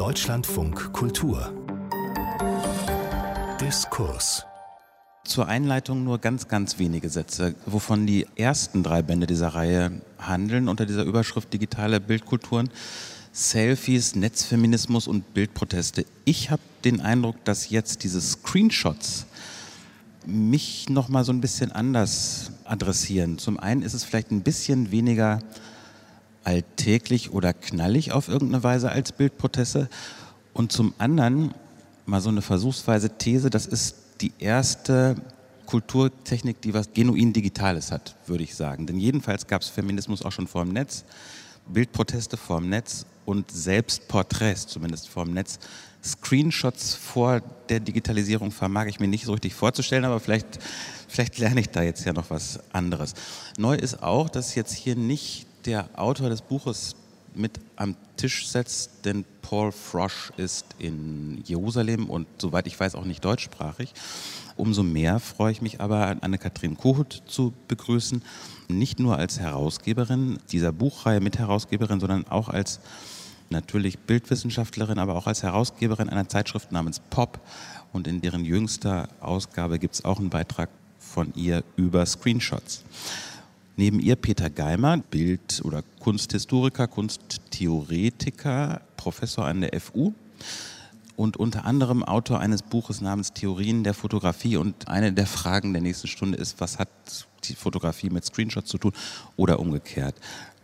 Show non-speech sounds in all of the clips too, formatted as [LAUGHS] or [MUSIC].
Deutschlandfunk Kultur Diskurs zur Einleitung nur ganz, ganz wenige Sätze, wovon die ersten drei Bände dieser Reihe handeln, unter dieser Überschrift Digitale Bildkulturen. Selfies, Netzfeminismus und Bildproteste. Ich habe den Eindruck, dass jetzt diese Screenshots mich noch mal so ein bisschen anders adressieren. Zum einen ist es vielleicht ein bisschen weniger alltäglich oder knallig auf irgendeine Weise als Bildproteste und zum anderen mal so eine versuchsweise These, das ist die erste Kulturtechnik, die was genuin Digitales hat, würde ich sagen. Denn jedenfalls gab es Feminismus auch schon vor dem Netz, Bildproteste vor dem Netz und selbst Porträts, zumindest vor dem Netz. Screenshots vor der Digitalisierung vermag ich mir nicht so richtig vorzustellen, aber vielleicht, vielleicht lerne ich da jetzt ja noch was anderes. Neu ist auch, dass jetzt hier nicht der Autor des Buches mit am Tisch setzt, denn Paul Frosch ist in Jerusalem und soweit ich weiß auch nicht deutschsprachig. Umso mehr freue ich mich aber, Anne-Kathrin Kohut zu begrüßen, nicht nur als Herausgeberin dieser Buchreihe, Mitherausgeberin, sondern auch als natürlich Bildwissenschaftlerin, aber auch als Herausgeberin einer Zeitschrift namens Pop. Und in deren jüngster Ausgabe gibt es auch einen Beitrag von ihr über Screenshots. Neben ihr Peter Geimer, Bild- oder Kunsthistoriker, Kunsttheoretiker, Professor an der FU und unter anderem Autor eines Buches namens Theorien der Fotografie. Und eine der Fragen der nächsten Stunde ist, was hat die Fotografie mit Screenshots zu tun oder umgekehrt.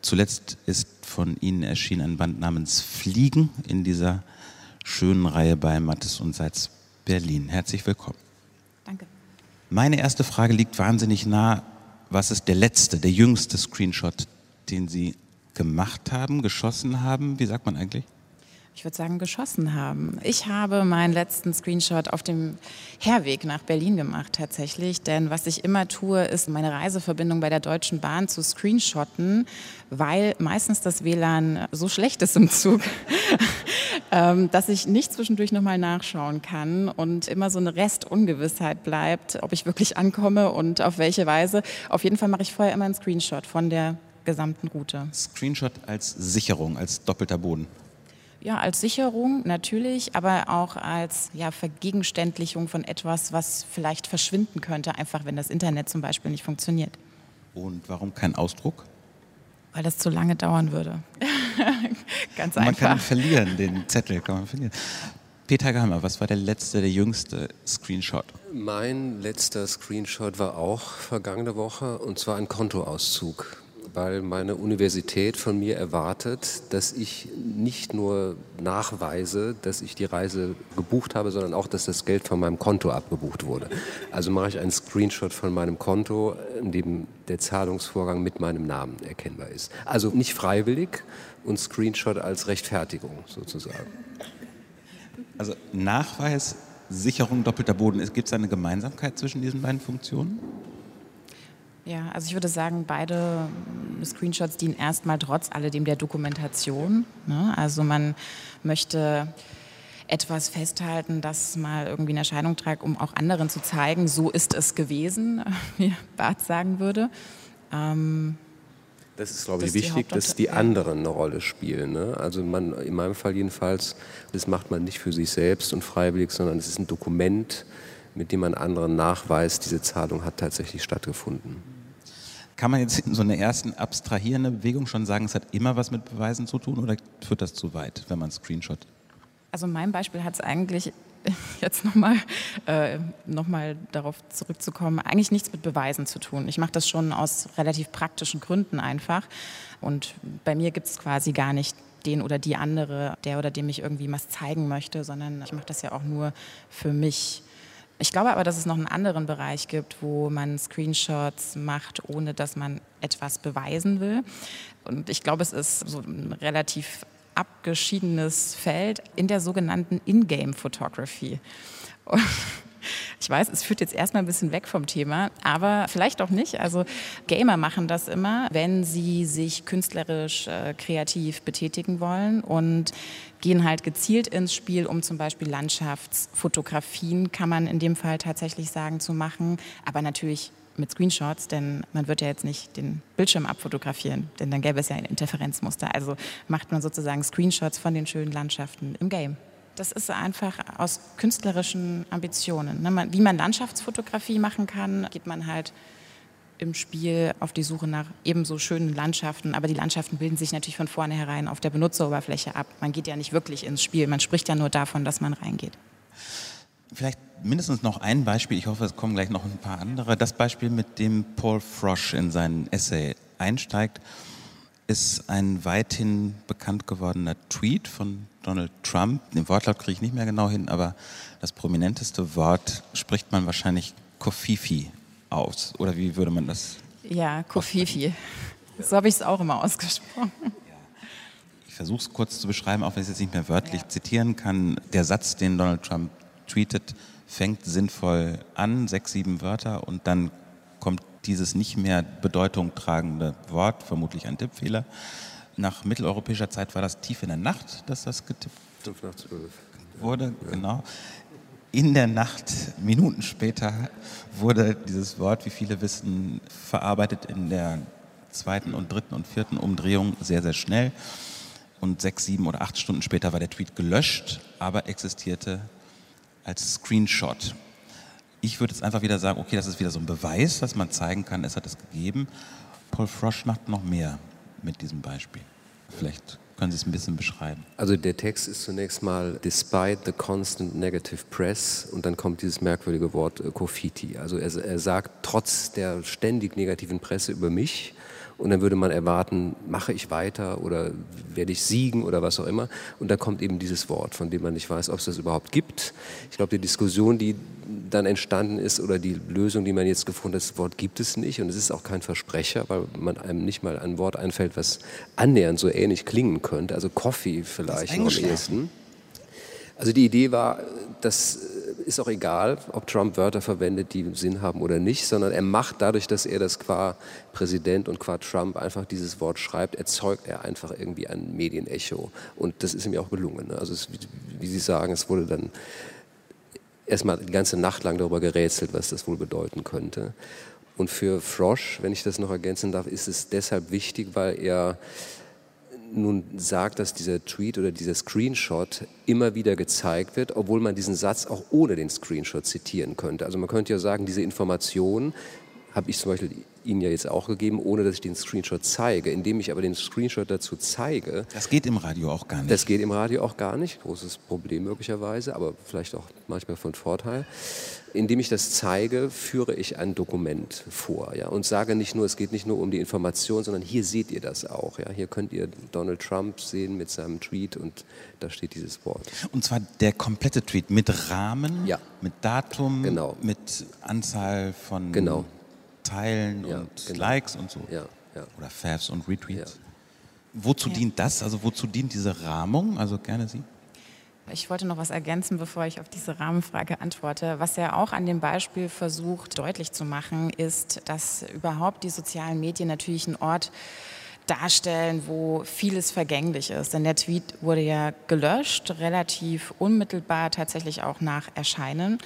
Zuletzt ist von Ihnen erschienen ein Band namens Fliegen in dieser schönen Reihe bei Mattes und Seitz Berlin. Herzlich willkommen. Danke. Meine erste Frage liegt wahnsinnig nah was ist der letzte, der jüngste Screenshot, den Sie gemacht haben, geschossen haben? Wie sagt man eigentlich? Ich würde sagen, geschossen haben. Ich habe meinen letzten Screenshot auf dem Herweg nach Berlin gemacht, tatsächlich. Denn was ich immer tue, ist meine Reiseverbindung bei der Deutschen Bahn zu screenshotten, weil meistens das WLAN so schlecht ist im Zug, [LAUGHS] ähm, dass ich nicht zwischendurch nochmal nachschauen kann und immer so eine Restungewissheit bleibt, ob ich wirklich ankomme und auf welche Weise. Auf jeden Fall mache ich vorher immer einen Screenshot von der gesamten Route. Screenshot als Sicherung, als doppelter Boden. Ja, als Sicherung natürlich, aber auch als ja, Vergegenständlichung von etwas, was vielleicht verschwinden könnte, einfach wenn das Internet zum Beispiel nicht funktioniert. Und warum kein Ausdruck? Weil das zu lange dauern würde. [LAUGHS] Ganz man einfach. Man kann ihn verlieren, den Zettel kann man verlieren. Peter Gahmer, was war der letzte, der jüngste Screenshot? Mein letzter Screenshot war auch vergangene Woche und zwar ein Kontoauszug weil meine Universität von mir erwartet, dass ich nicht nur nachweise, dass ich die Reise gebucht habe, sondern auch, dass das Geld von meinem Konto abgebucht wurde. Also mache ich einen Screenshot von meinem Konto, in dem der Zahlungsvorgang mit meinem Namen erkennbar ist. Also nicht freiwillig und Screenshot als Rechtfertigung sozusagen. Also Nachweis, Sicherung doppelter Boden. Gibt es eine Gemeinsamkeit zwischen diesen beiden Funktionen? Ja, also ich würde sagen, beide ähm, Screenshots dienen erstmal trotz alledem der Dokumentation. Ne? Also man möchte etwas festhalten, das mal irgendwie in Erscheinung trägt, um auch anderen zu zeigen, so ist es gewesen, [LAUGHS] wie Barth sagen würde. Ähm, das ist, glaube ich, wichtig, dass die anderen eine Rolle spielen. Ne? Also man, in meinem Fall jedenfalls, das macht man nicht für sich selbst und freiwillig, sondern es ist ein Dokument, mit dem man anderen nachweist, diese Zahlung hat tatsächlich stattgefunden. Kann man jetzt in so einer ersten abstrahierenden Bewegung schon sagen, es hat immer was mit Beweisen zu tun oder führt das zu weit, wenn man Screenshot? Also mein Beispiel hat es eigentlich [LAUGHS] jetzt nochmal äh, noch darauf zurückzukommen, eigentlich nichts mit Beweisen zu tun. Ich mache das schon aus relativ praktischen Gründen einfach. Und bei mir gibt es quasi gar nicht den oder die andere, der oder dem ich irgendwie was zeigen möchte, sondern ich mache das ja auch nur für mich. Ich glaube aber, dass es noch einen anderen Bereich gibt, wo man Screenshots macht, ohne dass man etwas beweisen will. Und ich glaube, es ist so ein relativ abgeschiedenes Feld in der sogenannten In-Game Photography. Und [LAUGHS] ich weiß, es führt jetzt erstmal ein bisschen weg vom Thema, aber vielleicht auch nicht. Also Gamer machen das immer, wenn sie sich künstlerisch äh, kreativ betätigen wollen und gehen halt gezielt ins Spiel, um zum Beispiel Landschaftsfotografien, kann man in dem Fall tatsächlich sagen, zu machen, aber natürlich mit Screenshots, denn man wird ja jetzt nicht den Bildschirm abfotografieren, denn dann gäbe es ja ein Interferenzmuster. Also macht man sozusagen Screenshots von den schönen Landschaften im Game. Das ist einfach aus künstlerischen Ambitionen. Ne? Wie man Landschaftsfotografie machen kann, geht man halt im Spiel auf die Suche nach ebenso schönen Landschaften. Aber die Landschaften bilden sich natürlich von vornherein auf der Benutzeroberfläche ab. Man geht ja nicht wirklich ins Spiel. Man spricht ja nur davon, dass man reingeht. Vielleicht mindestens noch ein Beispiel, ich hoffe, es kommen gleich noch ein paar andere. Das Beispiel, mit dem Paul Frosch in seinen Essay einsteigt, ist ein weithin bekannt gewordener Tweet von Donald Trump. Den Wortlaut kriege ich nicht mehr genau hin, aber das prominenteste Wort spricht man wahrscheinlich Kofifi aus. Oder wie würde man das? Ja, Kofifi. [LAUGHS] So habe ich es auch immer ausgesprochen. Ich versuche es kurz zu beschreiben, auch wenn ich es jetzt nicht mehr wörtlich ja. zitieren kann. Der Satz, den Donald Trump tweetet, fängt sinnvoll an, sechs, sieben Wörter und dann kommt dieses nicht mehr Bedeutung tragende Wort, vermutlich ein Tippfehler. Nach mitteleuropäischer Zeit war das tief in der Nacht, dass das getippt wurde. Ja. Genau. In der Nacht, Minuten später, wurde dieses Wort, wie viele wissen, verarbeitet in der zweiten und dritten und vierten Umdrehung sehr, sehr schnell. Und sechs, sieben oder acht Stunden später war der Tweet gelöscht, aber existierte als Screenshot. Ich würde jetzt einfach wieder sagen, okay, das ist wieder so ein Beweis, dass man zeigen kann, es hat es gegeben. Paul Frosch macht noch mehr mit diesem Beispiel. Vielleicht können Sie es ein bisschen beschreiben? Also der Text ist zunächst mal despite the constant negative press und dann kommt dieses merkwürdige Wort äh, Kofiti. Also er, er sagt trotz der ständig negativen Presse über mich und dann würde man erwarten, mache ich weiter oder werde ich siegen oder was auch immer. Und dann kommt eben dieses Wort, von dem man nicht weiß, ob es das überhaupt gibt. Ich glaube, die Diskussion, die dann entstanden ist oder die Lösung, die man jetzt gefunden hat, das Wort gibt es nicht und es ist auch kein Versprecher, weil man einem nicht mal ein Wort einfällt, was annähernd so ähnlich klingen könnte. Also Coffee vielleicht am ehesten. Also die Idee war, das ist auch egal, ob Trump Wörter verwendet, die Sinn haben oder nicht, sondern er macht dadurch, dass er das qua Präsident und qua Trump einfach dieses Wort schreibt, erzeugt er einfach irgendwie ein Medienecho. Und das ist ihm ja auch gelungen. Ne? Also es, wie Sie sagen, es wurde dann erstmal die ganze Nacht lang darüber gerätselt, was das wohl bedeuten könnte. Und für Frosch, wenn ich das noch ergänzen darf, ist es deshalb wichtig, weil er nun sagt, dass dieser Tweet oder dieser Screenshot immer wieder gezeigt wird, obwohl man diesen Satz auch ohne den Screenshot zitieren könnte. Also man könnte ja sagen, diese Information habe ich zum Beispiel Ihnen ja jetzt auch gegeben, ohne dass ich den Screenshot zeige. Indem ich aber den Screenshot dazu zeige. Das geht im Radio auch gar nicht. Das geht im Radio auch gar nicht. Großes Problem möglicherweise, aber vielleicht auch manchmal von Vorteil indem ich das zeige, führe ich ein Dokument vor ja, und sage nicht nur, es geht nicht nur um die Information, sondern hier seht ihr das auch. Ja. Hier könnt ihr Donald Trump sehen mit seinem Tweet und da steht dieses Wort. Und zwar der komplette Tweet mit Rahmen, ja. mit Datum, genau. mit Anzahl von genau. Teilen ja, und genau. Likes und so. Ja, Oder Favs und Retweets. Wozu dient das? Also wozu dient diese Rahmung? Also gerne Sie. Ich wollte noch was ergänzen, bevor ich auf diese Rahmenfrage antworte. Was er auch an dem Beispiel versucht deutlich zu machen, ist, dass überhaupt die sozialen Medien natürlich einen Ort darstellen, wo vieles vergänglich ist. Denn der Tweet wurde ja gelöscht, relativ unmittelbar tatsächlich auch nach Erscheinen.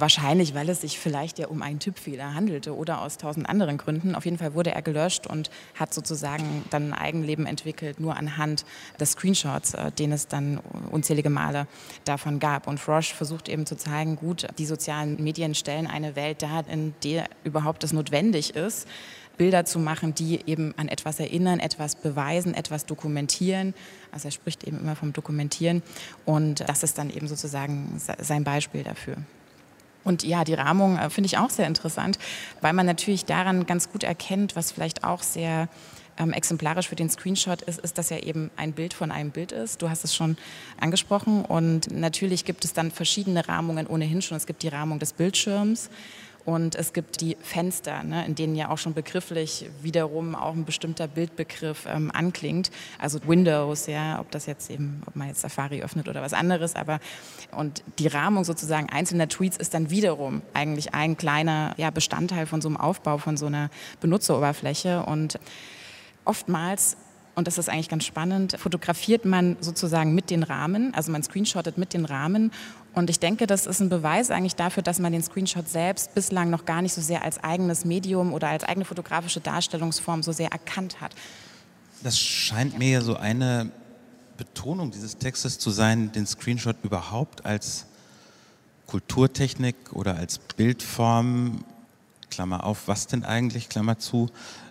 Wahrscheinlich, weil es sich vielleicht ja um einen Tippfehler handelte oder aus tausend anderen Gründen. Auf jeden Fall wurde er gelöscht und hat sozusagen dann ein Eigenleben entwickelt, nur anhand des Screenshots, äh, den es dann unzählige Male davon gab. Und Frosch versucht eben zu zeigen, gut, die sozialen Medien stellen eine Welt dar, in der überhaupt es notwendig ist, Bilder zu machen, die eben an etwas erinnern, etwas beweisen, etwas dokumentieren. Also er spricht eben immer vom Dokumentieren und das ist dann eben sozusagen sein Beispiel dafür. Und ja, die Rahmung äh, finde ich auch sehr interessant, weil man natürlich daran ganz gut erkennt, was vielleicht auch sehr ähm, exemplarisch für den Screenshot ist, ist, dass er eben ein Bild von einem Bild ist. Du hast es schon angesprochen. Und natürlich gibt es dann verschiedene Rahmungen ohnehin schon. Es gibt die Rahmung des Bildschirms. Und es gibt die Fenster, ne, in denen ja auch schon begrifflich wiederum auch ein bestimmter Bildbegriff ähm, anklingt. Also Windows, ja, ob das jetzt eben, ob man jetzt Safari öffnet oder was anderes. Aber und die Rahmung sozusagen einzelner Tweets ist dann wiederum eigentlich ein kleiner ja, Bestandteil von so einem Aufbau von so einer Benutzeroberfläche. Und oftmals und das ist eigentlich ganz spannend, fotografiert man sozusagen mit den Rahmen, also man screenshottet mit den Rahmen und ich denke, das ist ein Beweis eigentlich dafür, dass man den Screenshot selbst bislang noch gar nicht so sehr als eigenes Medium oder als eigene fotografische Darstellungsform so sehr erkannt hat. Das scheint mir so eine Betonung dieses Textes zu sein, den Screenshot überhaupt als Kulturtechnik oder als Bildform, Klammer auf, was denn eigentlich, Klammer zu,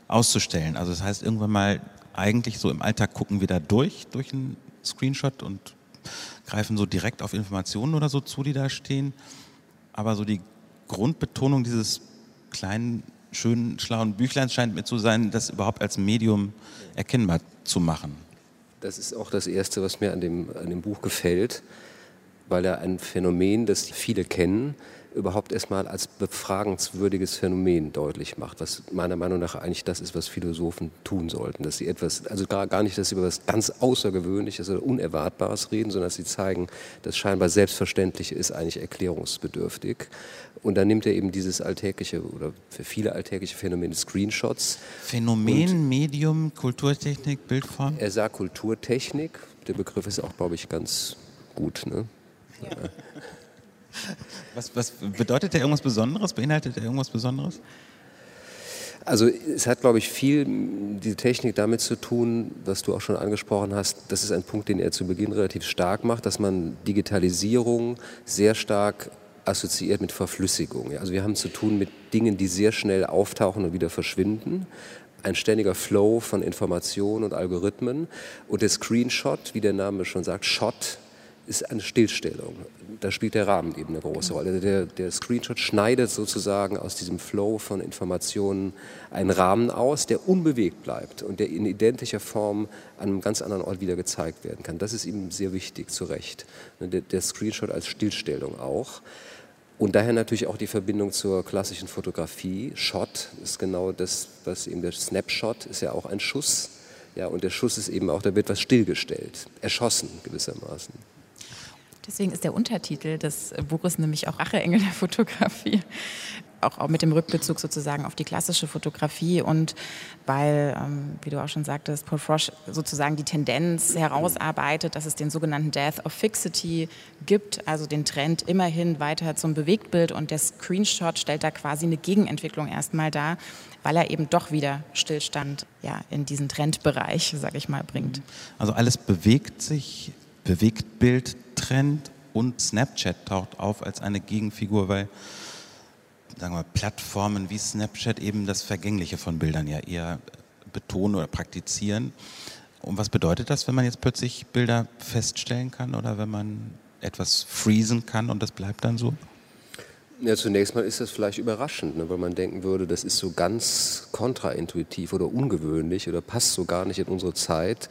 auszustellen. Also das heißt, irgendwann mal eigentlich so im Alltag gucken wir da durch, durch einen Screenshot und greifen so direkt auf Informationen oder so zu, die da stehen. Aber so die Grundbetonung dieses kleinen, schönen, schlauen Büchleins scheint mir zu sein, das überhaupt als Medium erkennbar zu machen. Das ist auch das Erste, was mir an dem, an dem Buch gefällt, weil er ein Phänomen, das viele kennen, überhaupt erstmal als befragenswürdiges Phänomen deutlich macht, was meiner Meinung nach eigentlich das ist, was Philosophen tun sollten, dass sie etwas, also gar, gar nicht, dass sie über etwas ganz Außergewöhnliches oder Unerwartbares reden, sondern dass sie zeigen, das scheinbar Selbstverständliche ist eigentlich erklärungsbedürftig. Und dann nimmt er eben dieses alltägliche oder für viele alltägliche Phänomen Screenshots. Phänomen, Medium, Kulturtechnik, Bildform? Er sagt Kulturtechnik, der Begriff ist auch, glaube ich, ganz gut. Ne? Ja. [LAUGHS] Was, was bedeutet der irgendwas Besonderes? Beinhaltet der irgendwas Besonderes? Also es hat, glaube ich, viel diese Technik damit zu tun, was du auch schon angesprochen hast. Das ist ein Punkt, den er zu Beginn relativ stark macht, dass man Digitalisierung sehr stark assoziiert mit Verflüssigung. Also wir haben zu tun mit Dingen, die sehr schnell auftauchen und wieder verschwinden. Ein ständiger Flow von Informationen und Algorithmen. Und der Screenshot, wie der Name schon sagt, Shot ist eine Stillstellung. Da spielt der Rahmen eben eine große Rolle. Der, der, Screenshot schneidet sozusagen aus diesem Flow von Informationen einen Rahmen aus, der unbewegt bleibt und der in identischer Form an einem ganz anderen Ort wieder gezeigt werden kann. Das ist ihm sehr wichtig, zu Recht. Der, der Screenshot als Stillstellung auch. Und daher natürlich auch die Verbindung zur klassischen Fotografie. Shot ist genau das, was eben der Snapshot ist ja auch ein Schuss. Ja, und der Schuss ist eben auch, da wird was stillgestellt, erschossen gewissermaßen. Deswegen ist der Untertitel des Buches nämlich auch Racheengel der Fotografie. Auch, mit dem Rückbezug sozusagen auf die klassische Fotografie und weil, ähm, wie du auch schon sagtest, Paul Frosch sozusagen die Tendenz herausarbeitet, dass es den sogenannten Death of Fixity gibt, also den Trend immerhin weiter zum Bewegtbild und der Screenshot stellt da quasi eine Gegenentwicklung erstmal dar, weil er eben doch wieder Stillstand ja, in diesen Trendbereich, sage ich mal, bringt. Also alles bewegt sich, Bewegtbild Trend und Snapchat taucht auf als eine Gegenfigur, weil sagen wir, Plattformen wie Snapchat eben das Vergängliche von Bildern ja eher betonen oder praktizieren. Und was bedeutet das, wenn man jetzt plötzlich Bilder feststellen kann oder wenn man etwas freezen kann und das bleibt dann so? Ja, zunächst mal ist das vielleicht überraschend, ne, weil man denken würde, das ist so ganz kontraintuitiv oder ungewöhnlich oder passt so gar nicht in unsere Zeit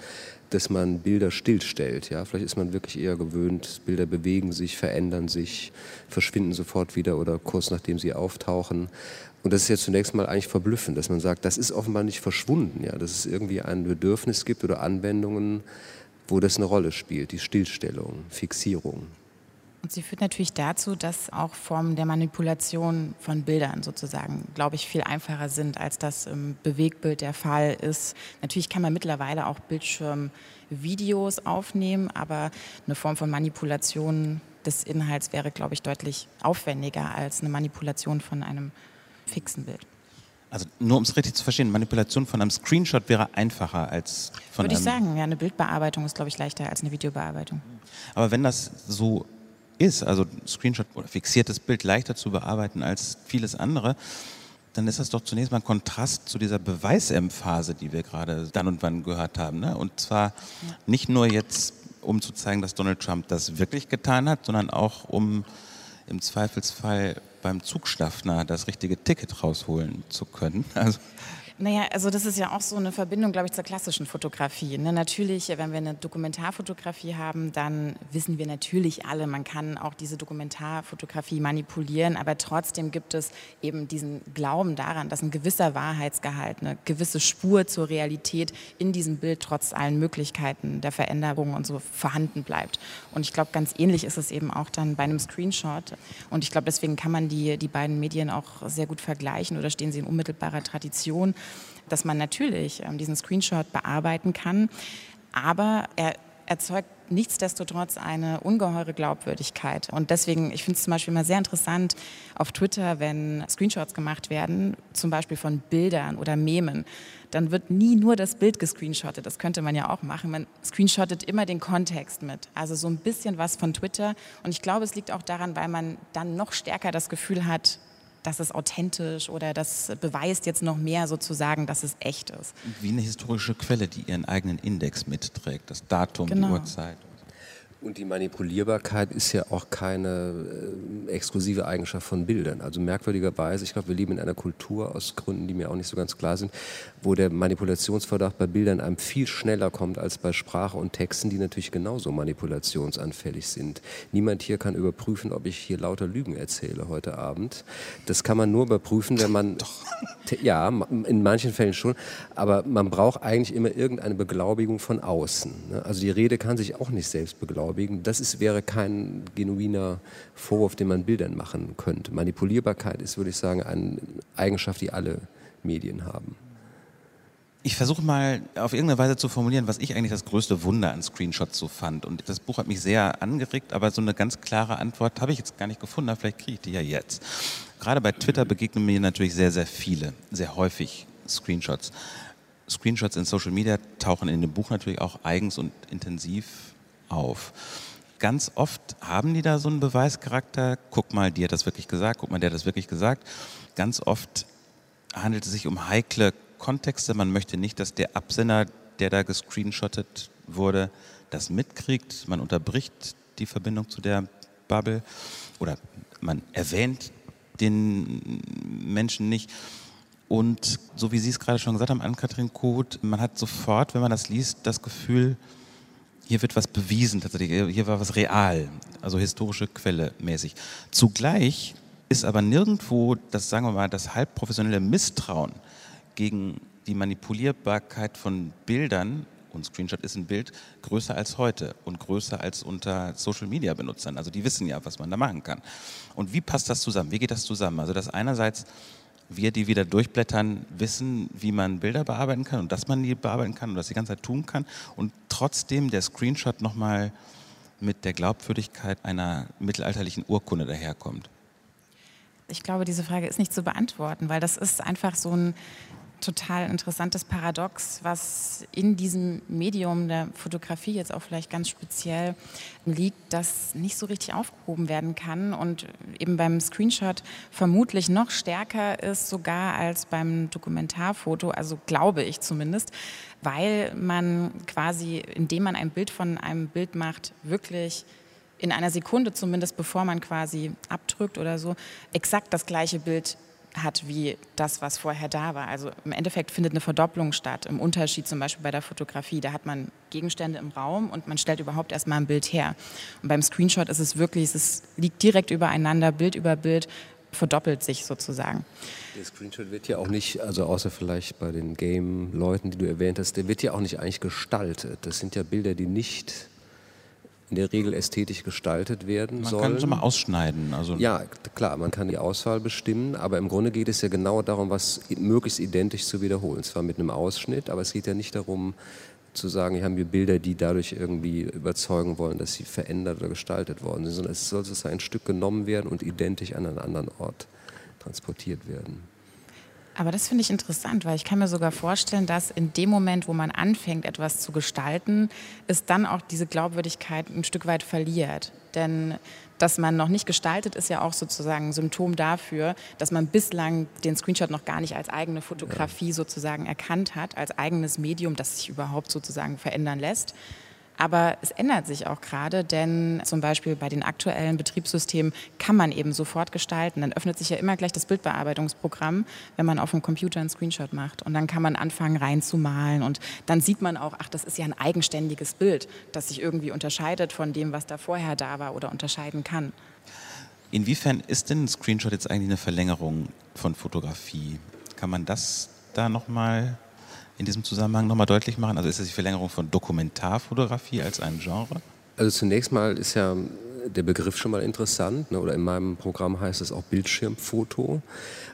dass man Bilder stillstellt. Ja? Vielleicht ist man wirklich eher gewöhnt, Bilder bewegen sich, verändern sich, verschwinden sofort wieder oder kurz nachdem sie auftauchen. Und das ist ja zunächst mal eigentlich verblüffend, dass man sagt, das ist offenbar nicht verschwunden, ja? dass es irgendwie ein Bedürfnis gibt oder Anwendungen, wo das eine Rolle spielt, die Stillstellung, Fixierung. Und sie führt natürlich dazu, dass auch Formen der Manipulation von Bildern sozusagen, glaube ich, viel einfacher sind, als das im Bewegtbild der Fall ist. Natürlich kann man mittlerweile auch Bildschirmvideos aufnehmen, aber eine Form von Manipulation des Inhalts wäre, glaube ich, deutlich aufwendiger als eine Manipulation von einem fixen Bild. Also nur um es richtig zu verstehen, Manipulation von einem Screenshot wäre einfacher als von Würde einem... ich sagen, ja, eine Bildbearbeitung ist, glaube ich, leichter als eine Videobearbeitung. Aber wenn das so ist, also Screenshot oder fixiertes Bild leichter zu bearbeiten als vieles andere, dann ist das doch zunächst mal ein Kontrast zu dieser Beweisemphase, die wir gerade dann und wann gehört haben. Ne? Und zwar nicht nur jetzt, um zu zeigen, dass Donald Trump das wirklich getan hat, sondern auch um im Zweifelsfall beim Zugschaffner das richtige Ticket rausholen zu können. [LAUGHS] Also naja, also das ist ja auch so eine Verbindung, glaube ich, zur klassischen Fotografie. Ne? Natürlich, wenn wir eine Dokumentarfotografie haben, dann wissen wir natürlich alle, man kann auch diese Dokumentarfotografie manipulieren, aber trotzdem gibt es eben diesen Glauben daran, dass ein gewisser Wahrheitsgehalt, eine gewisse Spur zur Realität in diesem Bild trotz allen Möglichkeiten der Veränderung und so vorhanden bleibt. Und ich glaube, ganz ähnlich ist es eben auch dann bei einem Screenshot. Und ich glaube, deswegen kann man die, die beiden Medien auch sehr gut vergleichen oder stehen sie in unmittelbarer Tradition. Dass man natürlich ähm, diesen Screenshot bearbeiten kann, aber er erzeugt nichtsdestotrotz eine ungeheure Glaubwürdigkeit. Und deswegen, ich finde es zum Beispiel immer sehr interessant auf Twitter, wenn Screenshots gemacht werden, zum Beispiel von Bildern oder Memen, dann wird nie nur das Bild gescreenshottet. Das könnte man ja auch machen. Man screenshottet immer den Kontext mit. Also so ein bisschen was von Twitter. Und ich glaube, es liegt auch daran, weil man dann noch stärker das Gefühl hat, das ist authentisch oder das beweist jetzt noch mehr sozusagen, dass es echt ist. Wie eine historische Quelle, die ihren eigenen Index mitträgt, das Datum, genau. die Uhrzeit. Und die Manipulierbarkeit ist ja auch keine äh, exklusive Eigenschaft von Bildern. Also merkwürdigerweise, ich glaube, wir leben in einer Kultur aus Gründen, die mir auch nicht so ganz klar sind, wo der Manipulationsverdacht bei Bildern einem viel schneller kommt als bei Sprache und Texten, die natürlich genauso manipulationsanfällig sind. Niemand hier kann überprüfen, ob ich hier lauter Lügen erzähle heute Abend. Das kann man nur überprüfen, wenn man... Doch. Ja, in manchen Fällen schon. Aber man braucht eigentlich immer irgendeine Beglaubigung von außen. Ne? Also die Rede kann sich auch nicht selbst beglaubigen. Das ist, wäre kein genuiner Vorwurf, den man Bildern machen könnte. Manipulierbarkeit ist, würde ich sagen, eine Eigenschaft, die alle Medien haben. Ich versuche mal auf irgendeine Weise zu formulieren, was ich eigentlich das größte Wunder an Screenshots so fand. Und das Buch hat mich sehr angeregt, aber so eine ganz klare Antwort habe ich jetzt gar nicht gefunden. Vielleicht kriege ich die ja jetzt. Gerade bei Twitter begegnen mir natürlich sehr, sehr viele, sehr häufig Screenshots. Screenshots in Social Media tauchen in dem Buch natürlich auch eigens und intensiv auf. Ganz oft haben die da so einen Beweischarakter. Guck mal, die hat das wirklich gesagt. Guck mal, der hat das wirklich gesagt. Ganz oft handelt es sich um heikle Kontexte. Man möchte nicht, dass der Absender, der da gescreenshottet wurde, das mitkriegt. Man unterbricht die Verbindung zu der Bubble oder man erwähnt den Menschen nicht. Und so wie Sie es gerade schon gesagt haben, Ann-Kathrin Koth, man hat sofort, wenn man das liest, das Gefühl, hier wird was bewiesen, tatsächlich, hier war was real, also historische Quelle mäßig. Zugleich ist aber nirgendwo das, sagen wir mal, das halbprofessionelle Misstrauen gegen die Manipulierbarkeit von Bildern und Screenshot ist ein Bild größer als heute und größer als unter Social Media Benutzern. Also die wissen ja, was man da machen kann. Und wie passt das zusammen? Wie geht das zusammen? Also das einerseits wir, die wieder durchblättern, wissen, wie man Bilder bearbeiten kann und dass man die bearbeiten kann und das die ganze Zeit tun kann und trotzdem der Screenshot nochmal mit der Glaubwürdigkeit einer mittelalterlichen Urkunde daherkommt? Ich glaube, diese Frage ist nicht zu beantworten, weil das ist einfach so ein total interessantes Paradox, was in diesem Medium der Fotografie jetzt auch vielleicht ganz speziell liegt, das nicht so richtig aufgehoben werden kann und eben beim Screenshot vermutlich noch stärker ist sogar als beim Dokumentarfoto, also glaube ich zumindest, weil man quasi, indem man ein Bild von einem Bild macht, wirklich in einer Sekunde zumindest, bevor man quasi abdrückt oder so, exakt das gleiche Bild hat wie das, was vorher da war. Also im Endeffekt findet eine Verdopplung statt. Im Unterschied zum Beispiel bei der Fotografie, da hat man Gegenstände im Raum und man stellt überhaupt erstmal ein Bild her. Und beim Screenshot ist es wirklich, es liegt direkt übereinander, Bild über Bild, verdoppelt sich sozusagen. Der Screenshot wird ja auch nicht, also außer vielleicht bei den Game-Leuten, die du erwähnt hast, der wird ja auch nicht eigentlich gestaltet. Das sind ja Bilder, die nicht in der Regel ästhetisch gestaltet werden man sollen. Man kann es mal ausschneiden. Also ja, klar, man kann die Auswahl bestimmen, aber im Grunde geht es ja genau darum, was möglichst identisch zu wiederholen. Zwar mit einem Ausschnitt, aber es geht ja nicht darum, zu sagen, hier haben wir Bilder, die dadurch irgendwie überzeugen wollen, dass sie verändert oder gestaltet worden sind, sondern es soll sozusagen ein Stück genommen werden und identisch an einen anderen Ort transportiert werden. Aber das finde ich interessant, weil ich kann mir sogar vorstellen, dass in dem Moment, wo man anfängt, etwas zu gestalten, es dann auch diese Glaubwürdigkeit ein Stück weit verliert. Denn dass man noch nicht gestaltet, ist ja auch sozusagen ein Symptom dafür, dass man bislang den Screenshot noch gar nicht als eigene Fotografie sozusagen erkannt hat, als eigenes Medium, das sich überhaupt sozusagen verändern lässt. Aber es ändert sich auch gerade, denn zum Beispiel bei den aktuellen Betriebssystemen kann man eben sofort gestalten. Dann öffnet sich ja immer gleich das Bildbearbeitungsprogramm, wenn man auf dem Computer einen Screenshot macht. Und dann kann man anfangen reinzumalen und dann sieht man auch, ach, das ist ja ein eigenständiges Bild, das sich irgendwie unterscheidet von dem, was da vorher da war oder unterscheiden kann. Inwiefern ist denn ein Screenshot jetzt eigentlich eine Verlängerung von Fotografie? Kann man das da nochmal in diesem Zusammenhang nochmal deutlich machen? Also ist das die Verlängerung von Dokumentarfotografie als ein Genre? Also zunächst mal ist ja der Begriff schon mal interessant. Ne? Oder in meinem Programm heißt es auch Bildschirmfoto.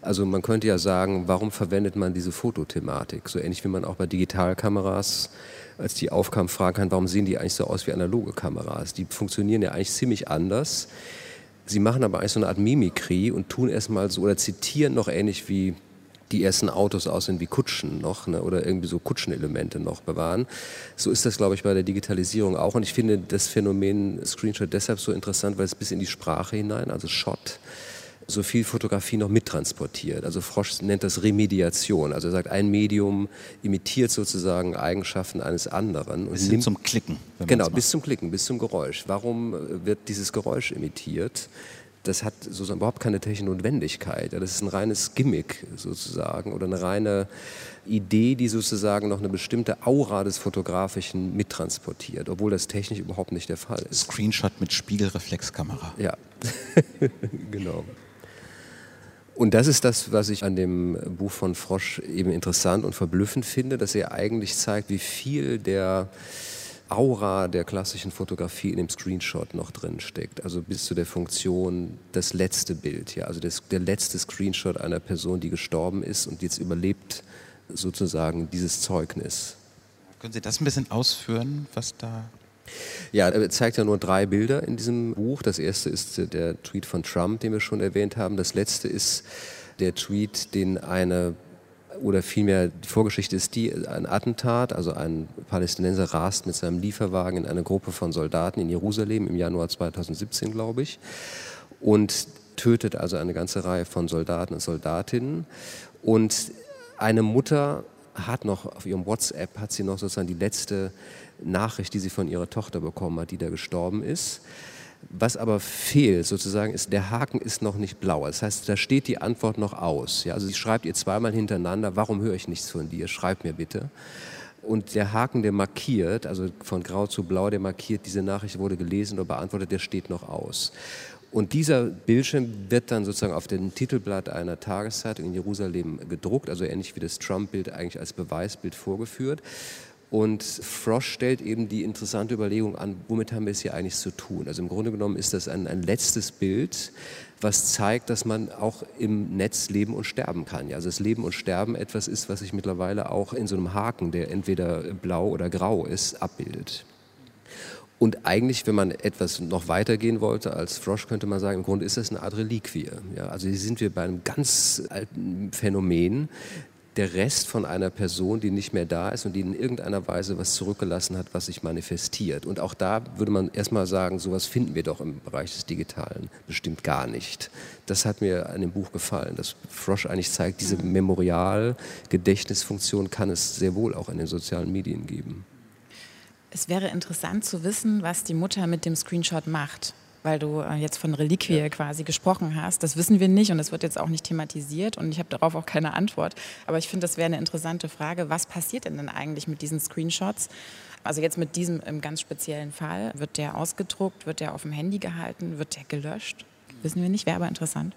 Also man könnte ja sagen, warum verwendet man diese Fotothematik? So ähnlich wie man auch bei Digitalkameras, als die aufkam, fragen kann, warum sehen die eigentlich so aus wie analoge Kameras? Die funktionieren ja eigentlich ziemlich anders. Sie machen aber eigentlich so eine Art Mimikrie und tun erstmal so oder zitieren noch ähnlich wie die ersten Autos aussehen wie Kutschen noch ne, oder irgendwie so Kutschenelemente noch bewahren. So ist das, glaube ich, bei der Digitalisierung auch. Und ich finde das Phänomen Screenshot deshalb so interessant, weil es bis in die Sprache hinein, also Shot, so viel Fotografie noch mittransportiert. Also Frosch nennt das Remediation. Also er sagt, ein Medium imitiert sozusagen Eigenschaften eines anderen. bis hin zum Klicken. Genau, bis zum Klicken, bis zum Geräusch. Warum wird dieses Geräusch imitiert? Das hat sozusagen überhaupt keine technische Notwendigkeit. Das ist ein reines Gimmick sozusagen oder eine reine Idee, die sozusagen noch eine bestimmte Aura des Fotografischen mittransportiert, obwohl das technisch überhaupt nicht der Fall ist. Screenshot mit Spiegelreflexkamera. Ja, [LAUGHS] genau. Und das ist das, was ich an dem Buch von Frosch eben interessant und verblüffend finde, dass er eigentlich zeigt, wie viel der Aura der klassischen Fotografie in dem Screenshot noch drin steckt. Also bis zu der Funktion das letzte Bild, ja, also das, der letzte Screenshot einer Person, die gestorben ist und jetzt überlebt sozusagen dieses Zeugnis. Können Sie das ein bisschen ausführen, was da ja, er zeigt ja nur drei Bilder in diesem Buch. Das erste ist der Tweet von Trump, den wir schon erwähnt haben. Das letzte ist der Tweet, den eine oder vielmehr die Vorgeschichte ist die, ein Attentat, also ein Palästinenser rast mit seinem Lieferwagen in eine Gruppe von Soldaten in Jerusalem im Januar 2017, glaube ich, und tötet also eine ganze Reihe von Soldaten und Soldatinnen. Und eine Mutter hat noch auf ihrem WhatsApp, hat sie noch sozusagen die letzte Nachricht, die sie von ihrer Tochter bekommen hat, die da gestorben ist. Was aber fehlt sozusagen ist, der Haken ist noch nicht blau. Das heißt, da steht die Antwort noch aus. Ja, also sie schreibt ihr zweimal hintereinander, warum höre ich nichts von dir? Schreib mir bitte. Und der Haken, der markiert, also von grau zu blau, der markiert, diese Nachricht wurde gelesen oder beantwortet, der steht noch aus. Und dieser Bildschirm wird dann sozusagen auf dem Titelblatt einer Tageszeitung in Jerusalem gedruckt, also ähnlich wie das Trump-Bild eigentlich als Beweisbild vorgeführt. Und Frosch stellt eben die interessante Überlegung an, womit haben wir es hier eigentlich zu tun? Also im Grunde genommen ist das ein, ein letztes Bild, was zeigt, dass man auch im Netz leben und sterben kann. Ja, also das Leben und Sterben etwas ist, was sich mittlerweile auch in so einem Haken, der entweder blau oder grau ist, abbildet. Und eigentlich, wenn man etwas noch weitergehen wollte als Frosch, könnte man sagen, im Grunde ist das eine Art Reliquie. Ja, also hier sind wir bei einem ganz alten Phänomen, der Rest von einer Person, die nicht mehr da ist und die in irgendeiner Weise was zurückgelassen hat, was sich manifestiert. Und auch da würde man erstmal sagen, sowas finden wir doch im Bereich des Digitalen bestimmt gar nicht. Das hat mir an dem Buch gefallen, dass Frosch eigentlich zeigt, diese mhm. Memorial-Gedächtnisfunktion kann es sehr wohl auch in den sozialen Medien geben. Es wäre interessant zu wissen, was die Mutter mit dem Screenshot macht weil du äh, jetzt von Reliquie ja. quasi gesprochen hast. Das wissen wir nicht und das wird jetzt auch nicht thematisiert und ich habe darauf auch keine Antwort. Aber ich finde, das wäre eine interessante Frage. Was passiert denn, denn eigentlich mit diesen Screenshots? Also jetzt mit diesem im ganz speziellen Fall. Wird der ausgedruckt? Wird der auf dem Handy gehalten? Wird der gelöscht? Wissen wir nicht, wäre aber interessant.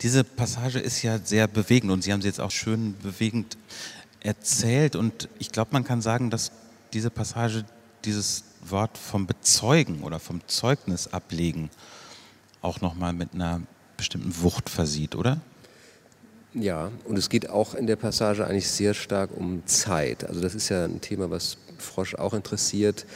Diese Passage ist ja sehr bewegend und Sie haben sie jetzt auch schön bewegend erzählt. Und ich glaube, man kann sagen, dass diese Passage dieses Wort vom Bezeugen oder vom Zeugnis ablegen auch nochmal mit einer bestimmten Wucht versieht, oder? Ja, und es geht auch in der Passage eigentlich sehr stark um Zeit. Also das ist ja ein Thema, was Frosch auch interessiert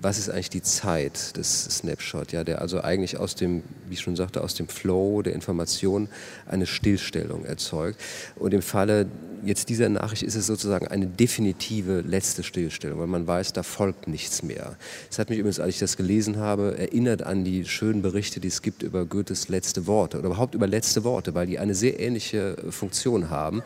was ist eigentlich die Zeit des Snapshot, ja, der also eigentlich aus dem, wie ich schon sagte, aus dem Flow der Information eine Stillstellung erzeugt. Und im Falle jetzt dieser Nachricht ist es sozusagen eine definitive letzte Stillstellung, weil man weiß, da folgt nichts mehr. Es hat mich übrigens, als ich das gelesen habe, erinnert an die schönen Berichte, die es gibt über Goethes letzte Worte oder überhaupt über letzte Worte, weil die eine sehr ähnliche Funktion haben.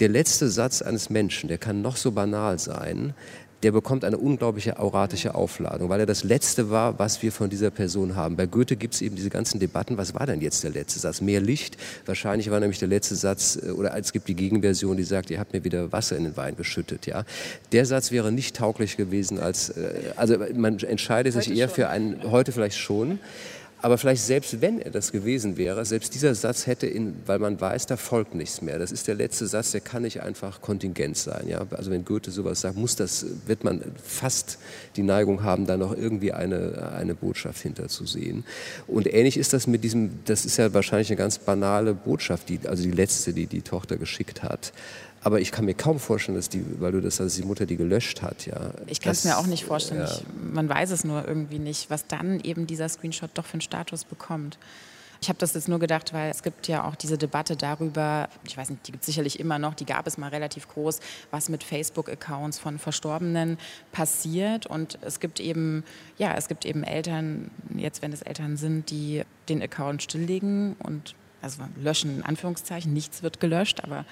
Der letzte Satz eines Menschen, der kann noch so banal sein, der bekommt eine unglaubliche auratische Aufladung, weil er das Letzte war, was wir von dieser Person haben. Bei Goethe gibt es eben diese ganzen Debatten, was war denn jetzt der letzte Satz? Mehr Licht? Wahrscheinlich war nämlich der letzte Satz, äh, oder es gibt die Gegenversion, die sagt, ihr habt mir wieder Wasser in den Wein geschüttet. Ja? Der Satz wäre nicht tauglich gewesen als, äh, also man entscheidet sich eher schon. für einen, heute vielleicht schon, Aber vielleicht selbst wenn er das gewesen wäre, selbst dieser Satz hätte, in, weil man weiß, da folgt nichts mehr. Das ist der letzte Satz, der kann nicht einfach Kontingent sein. Ja? Also wenn Goethe sowas sagt, muss das, wird man fast die Neigung haben, da noch irgendwie eine, eine Botschaft hinterzusehen. Und ähnlich ist das mit diesem, das ist ja wahrscheinlich eine ganz banale Botschaft, die, also die letzte, die die Tochter geschickt hat. Aber ich kann mir kaum vorstellen, dass die, weil du das, dass die Mutter die gelöscht hat, ja. Ich kann es mir auch nicht vorstellen. Ja. Ich, man weiß es nur irgendwie nicht, was dann eben dieser Screenshot doch für einen Status bekommt. Ich habe das jetzt nur gedacht, weil es gibt ja auch diese Debatte darüber, ich weiß nicht, die gibt es sicherlich immer noch, die gab es mal relativ groß, was mit Facebook-Accounts von Verstorbenen passiert. Und es gibt eben, ja, es gibt eben Eltern, jetzt wenn es Eltern sind, die den Account stilllegen und also löschen in Anführungszeichen, nichts wird gelöscht, aber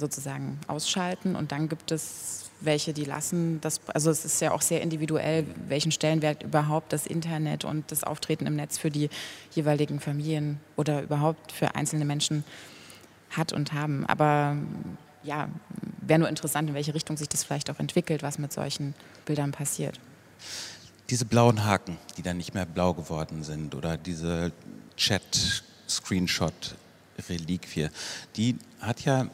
sozusagen ausschalten. Und dann gibt es welche, die lassen das, also es ist ja auch sehr individuell, welchen Stellenwert überhaupt das Internet und das Auftreten im Netz für die jeweiligen Familien oder überhaupt für einzelne Menschen hat und haben. Aber ja, wäre nur interessant, in welche Richtung sich das vielleicht auch entwickelt, was mit solchen Bildern passiert. Diese blauen Haken, die dann nicht mehr blau geworden sind oder diese Chat-Screenshot-Reliquie, die hat ja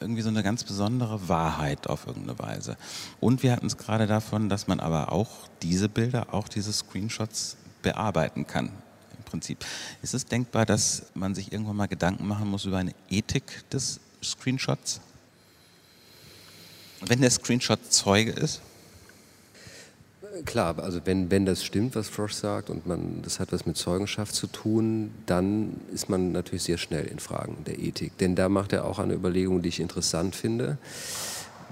irgendwie so eine ganz besondere Wahrheit auf irgendeine Weise. Und wir hatten es gerade davon, dass man aber auch diese Bilder, auch diese Screenshots bearbeiten kann. Im Prinzip. Ist es denkbar, dass man sich irgendwann mal Gedanken machen muss über eine Ethik des Screenshots? Wenn der Screenshot Zeuge ist? Klar, also wenn, wenn das stimmt, was Frosch sagt, und man, das hat was mit Zeugenschaft zu tun, dann ist man natürlich sehr schnell in Fragen der Ethik. Denn da macht er auch eine Überlegung, die ich interessant finde,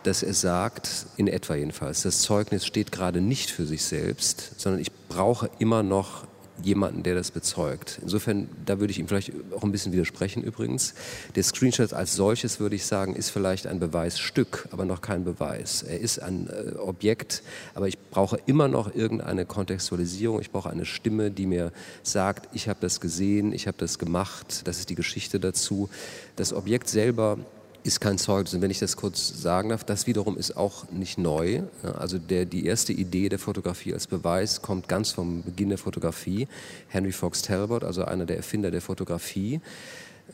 dass er sagt, in etwa jedenfalls, das Zeugnis steht gerade nicht für sich selbst, sondern ich brauche immer noch jemanden, der das bezeugt. Insofern, da würde ich ihm vielleicht auch ein bisschen widersprechen übrigens. Der Screenshot als solches, würde ich sagen, ist vielleicht ein Beweisstück, aber noch kein Beweis. Er ist ein äh, Objekt, aber ich brauche immer noch irgendeine Kontextualisierung. Ich brauche eine Stimme, die mir sagt, ich habe das gesehen, ich habe das gemacht, das ist die Geschichte dazu. Das Objekt selber ist kein Zeugnis. Und wenn ich das kurz sagen darf, das wiederum ist auch nicht neu. Also der, die erste Idee der Fotografie als Beweis kommt ganz vom Beginn der Fotografie. Henry Fox Talbot, also einer der Erfinder der Fotografie,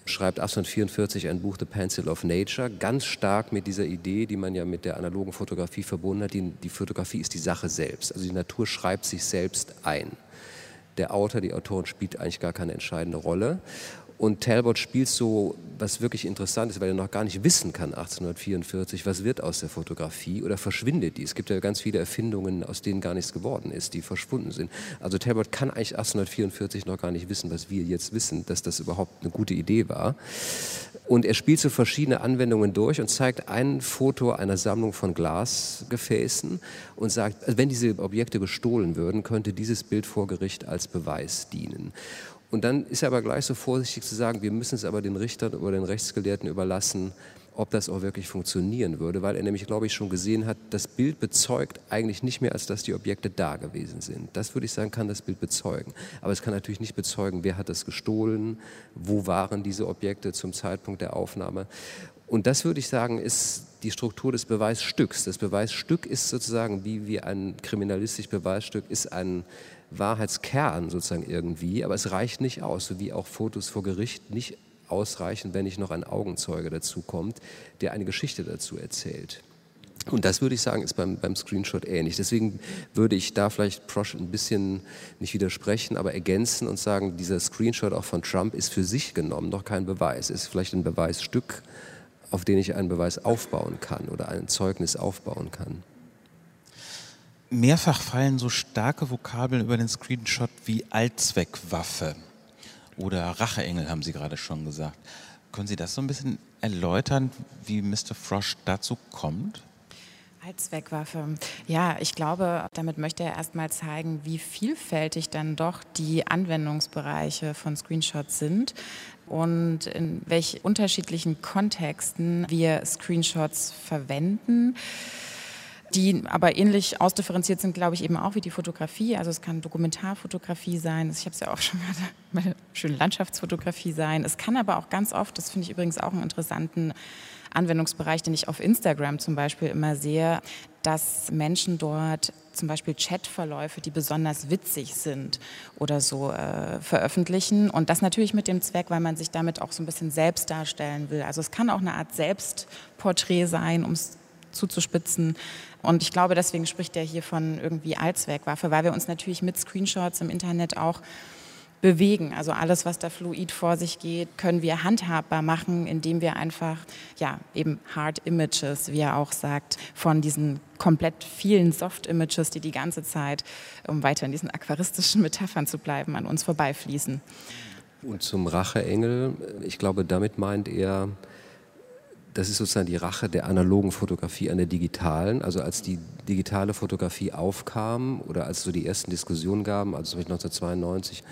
schreibt 1844 ein Buch The Pencil of Nature, ganz stark mit dieser Idee, die man ja mit der analogen Fotografie verbunden hat. Die, die Fotografie ist die Sache selbst. Also die Natur schreibt sich selbst ein. Der Autor, die Autorin spielt eigentlich gar keine entscheidende Rolle. Und Talbot spielt so, was wirklich interessant ist, weil er noch gar nicht wissen kann, 1844, was wird aus der Fotografie oder verschwindet die. Es gibt ja ganz viele Erfindungen, aus denen gar nichts geworden ist, die verschwunden sind. Also Talbot kann eigentlich 1844 noch gar nicht wissen, was wir jetzt wissen, dass das überhaupt eine gute Idee war. Und er spielt so verschiedene Anwendungen durch und zeigt ein Foto einer Sammlung von Glasgefäßen und sagt, wenn diese Objekte gestohlen würden, könnte dieses Bild vor Gericht als Beweis dienen. Und dann ist er aber gleich so vorsichtig zu sagen, wir müssen es aber den Richtern oder den Rechtsgelehrten überlassen, ob das auch wirklich funktionieren würde, weil er nämlich, glaube ich, schon gesehen hat, das Bild bezeugt eigentlich nicht mehr, als dass die Objekte da gewesen sind. Das würde ich sagen, kann das Bild bezeugen. Aber es kann natürlich nicht bezeugen, wer hat das gestohlen, wo waren diese Objekte zum Zeitpunkt der Aufnahme. Und das würde ich sagen, ist die Struktur des Beweisstücks. Das Beweisstück ist sozusagen wie, wie ein kriminalistisches Beweisstück, ist ein Wahrheitskern sozusagen irgendwie, aber es reicht nicht aus, so wie auch Fotos vor Gericht nicht ausreichen, wenn nicht noch ein Augenzeuge dazu kommt, der eine Geschichte dazu erzählt. Und das würde ich sagen, ist beim, beim Screenshot ähnlich. Deswegen würde ich da vielleicht Prosch ein bisschen nicht widersprechen, aber ergänzen und sagen, dieser Screenshot auch von Trump ist für sich genommen noch kein Beweis. Ist vielleicht ein Beweisstück, auf den ich einen Beweis aufbauen kann oder ein Zeugnis aufbauen kann. Mehrfach fallen so starke Vokabeln über den Screenshot wie Allzweckwaffe oder Racheengel, haben Sie gerade schon gesagt. Können Sie das so ein bisschen erläutern, wie Mr. Frosch dazu kommt? Allzweckwaffe. Ja, ich glaube, damit möchte er erstmal zeigen, wie vielfältig dann doch die Anwendungsbereiche von Screenshots sind und in welchen unterschiedlichen Kontexten wir Screenshots verwenden die aber ähnlich ausdifferenziert sind, glaube ich, eben auch wie die Fotografie. Also es kann Dokumentarfotografie sein, ich habe es ja auch schon [LAUGHS] gerade, meine schöne Landschaftsfotografie sein. Es kann aber auch ganz oft, das finde ich übrigens auch einen interessanten Anwendungsbereich, den ich auf Instagram zum Beispiel immer sehe, dass Menschen dort zum Beispiel Chatverläufe, die besonders witzig sind oder so äh, veröffentlichen. Und das natürlich mit dem Zweck, weil man sich damit auch so ein bisschen selbst darstellen will. Also es kann auch eine Art Selbstporträt sein, um es zuzuspitzen. Und ich glaube, deswegen spricht er hier von irgendwie Allzweckwaffe, weil wir uns natürlich mit Screenshots im Internet auch bewegen. Also alles, was da fluid vor sich geht, können wir handhabbar machen, indem wir einfach, ja, eben Hard Images, wie er auch sagt, von diesen komplett vielen Soft Images, die die ganze Zeit, um weiter in diesen aquaristischen [LAUGHS] Metaphern zu bleiben, an uns vorbeifließen. Und zum Racheengel, ich glaube, damit meint er, das ist sozusagen die Rache der analogen Fotografie an der digitalen. Also als die digitale Fotografie aufkam oder als so die ersten Diskussionen gab, also 1992,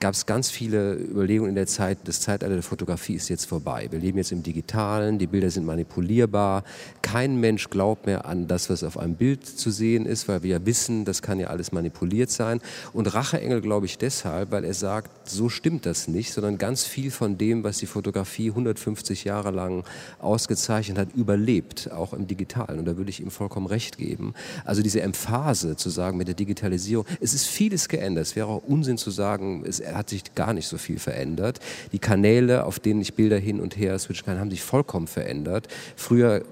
gab es ganz viele Überlegungen in der Zeit, das Zeitalter der Fotografie ist jetzt vorbei. Wir leben jetzt im Digitalen, die Bilder sind manipulierbar. Kein Mensch glaubt mehr an das, was auf einem Bild zu sehen ist, weil wir ja wissen, das kann ja alles manipuliert sein. Und Racheengel glaube ich deshalb, weil er sagt, so stimmt das nicht, sondern ganz viel von dem, was die Fotografie 150 Jahre lang ausgezeichnet hat, überlebt, auch im Digitalen. Und da würde ich ihm vollkommen recht geben. Also diese Emphase zu sagen mit der Digitalisierung, es ist vieles geändert. Es wäre auch Unsinn zu sagen, es hat sich gar nicht so viel verändert. Die Kanäle, auf denen ich Bilder hin und her switchen kann, haben sich vollkommen verändert. Früher,